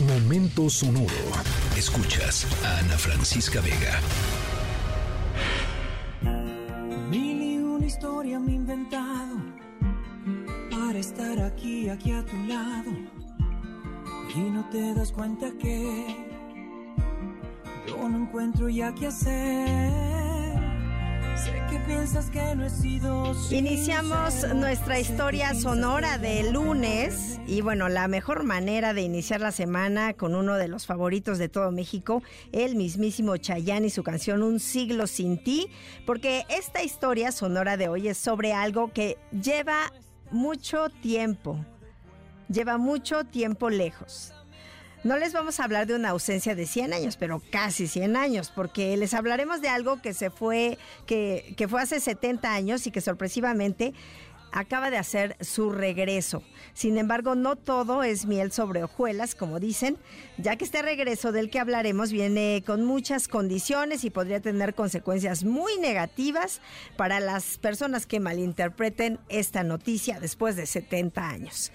Momento sonoro. Escuchas a Ana Francisca Vega. Mil y una historia me he inventado para estar aquí, aquí a tu lado. Y no te das cuenta que yo no encuentro ya qué hacer. Iniciamos nuestra historia sonora de lunes y bueno, la mejor manera de iniciar la semana con uno de los favoritos de todo México, el mismísimo Chayanne y su canción Un siglo sin ti, porque esta historia sonora de hoy es sobre algo que lleva mucho tiempo, lleva mucho tiempo lejos. No les vamos a hablar de una ausencia de 100 años, pero casi 100 años, porque les hablaremos de algo que se fue, que, que fue hace 70 años y que sorpresivamente acaba de hacer su regreso. Sin embargo, no todo es miel sobre hojuelas, como dicen, ya que este regreso del que hablaremos viene con muchas condiciones y podría tener consecuencias muy negativas para las personas que malinterpreten esta noticia después de 70 años.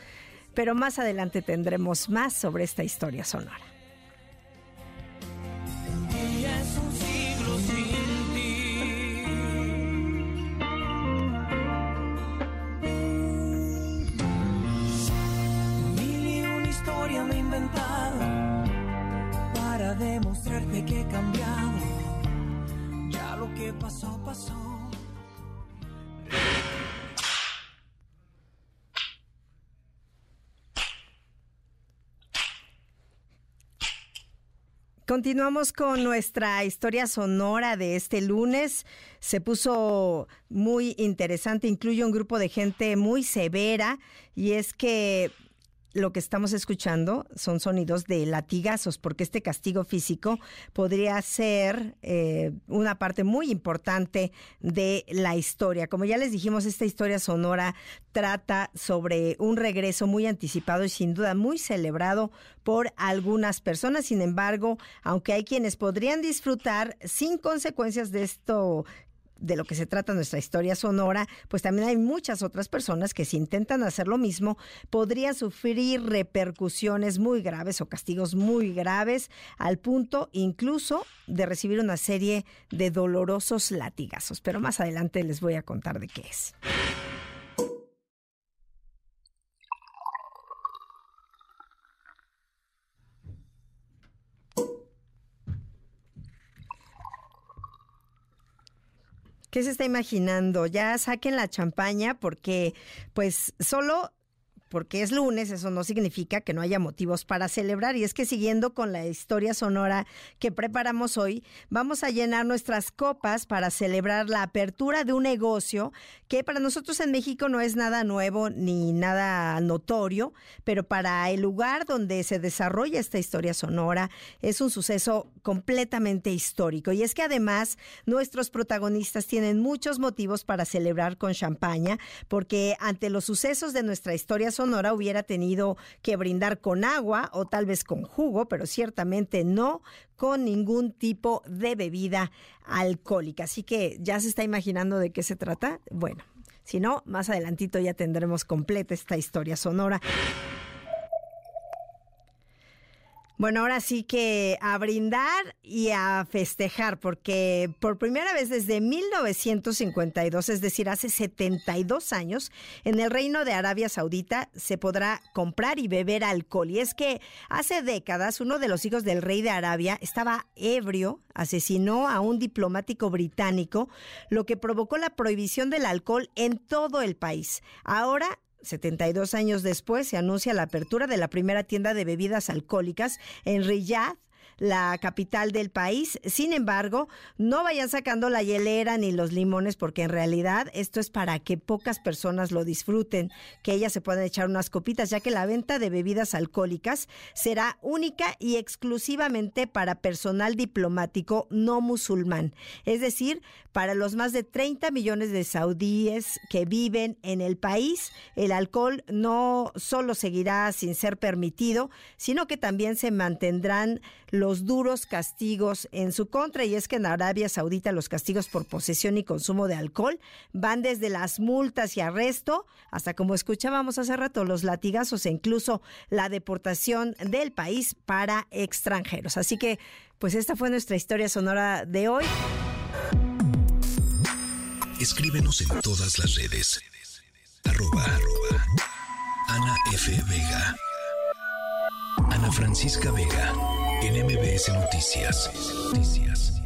Pero más adelante tendremos más sobre esta historia sonora. Continuamos con nuestra historia sonora de este lunes. Se puso muy interesante, incluye un grupo de gente muy severa y es que lo que estamos escuchando son sonidos de latigazos, porque este castigo físico podría ser eh, una parte muy importante de la historia. Como ya les dijimos, esta historia sonora trata sobre un regreso muy anticipado y sin duda muy celebrado por algunas personas. Sin embargo, aunque hay quienes podrían disfrutar sin consecuencias de esto de lo que se trata nuestra historia sonora, pues también hay muchas otras personas que si intentan hacer lo mismo podrían sufrir repercusiones muy graves o castigos muy graves al punto incluso de recibir una serie de dolorosos latigazos. Pero más adelante les voy a contar de qué es. ¿Qué se está imaginando? Ya saquen la champaña porque pues solo porque es lunes, eso no significa que no haya motivos para celebrar. Y es que siguiendo con la historia sonora que preparamos hoy, vamos a llenar nuestras copas para celebrar la apertura de un negocio que para nosotros en México no es nada nuevo ni nada notorio, pero para el lugar donde se desarrolla esta historia sonora es un suceso completamente histórico. Y es que además nuestros protagonistas tienen muchos motivos para celebrar con champaña, porque ante los sucesos de nuestra historia sonora, Sonora hubiera tenido que brindar con agua o tal vez con jugo, pero ciertamente no con ningún tipo de bebida alcohólica. Así que ya se está imaginando de qué se trata. Bueno, si no, más adelantito ya tendremos completa esta historia sonora. Bueno, ahora sí que a brindar y a festejar, porque por primera vez desde 1952, es decir, hace 72 años, en el Reino de Arabia Saudita se podrá comprar y beber alcohol. Y es que hace décadas uno de los hijos del rey de Arabia estaba ebrio, asesinó a un diplomático británico, lo que provocó la prohibición del alcohol en todo el país. Ahora 72 años después se anuncia la apertura de la primera tienda de bebidas alcohólicas en Riyadh, la capital del país. Sin embargo, no vayan sacando la hielera ni los limones porque en realidad esto es para que pocas personas lo disfruten, que ellas se puedan echar unas copitas, ya que la venta de bebidas alcohólicas será única y exclusivamente para personal diplomático no musulmán, es decir, para los más de 30 millones de saudíes que viven en el país, el alcohol no solo seguirá sin ser permitido, sino que también se mantendrán los los duros castigos en su contra. Y es que en Arabia Saudita los castigos por posesión y consumo de alcohol van desde las multas y arresto hasta, como escuchábamos hace rato, los latigazos e incluso la deportación del país para extranjeros. Así que, pues esta fue nuestra historia sonora de hoy. Escríbenos en todas las redes. Arroba, Ana F. Vega. Ana Francisca Vega. En MBS Noticias. Noticias.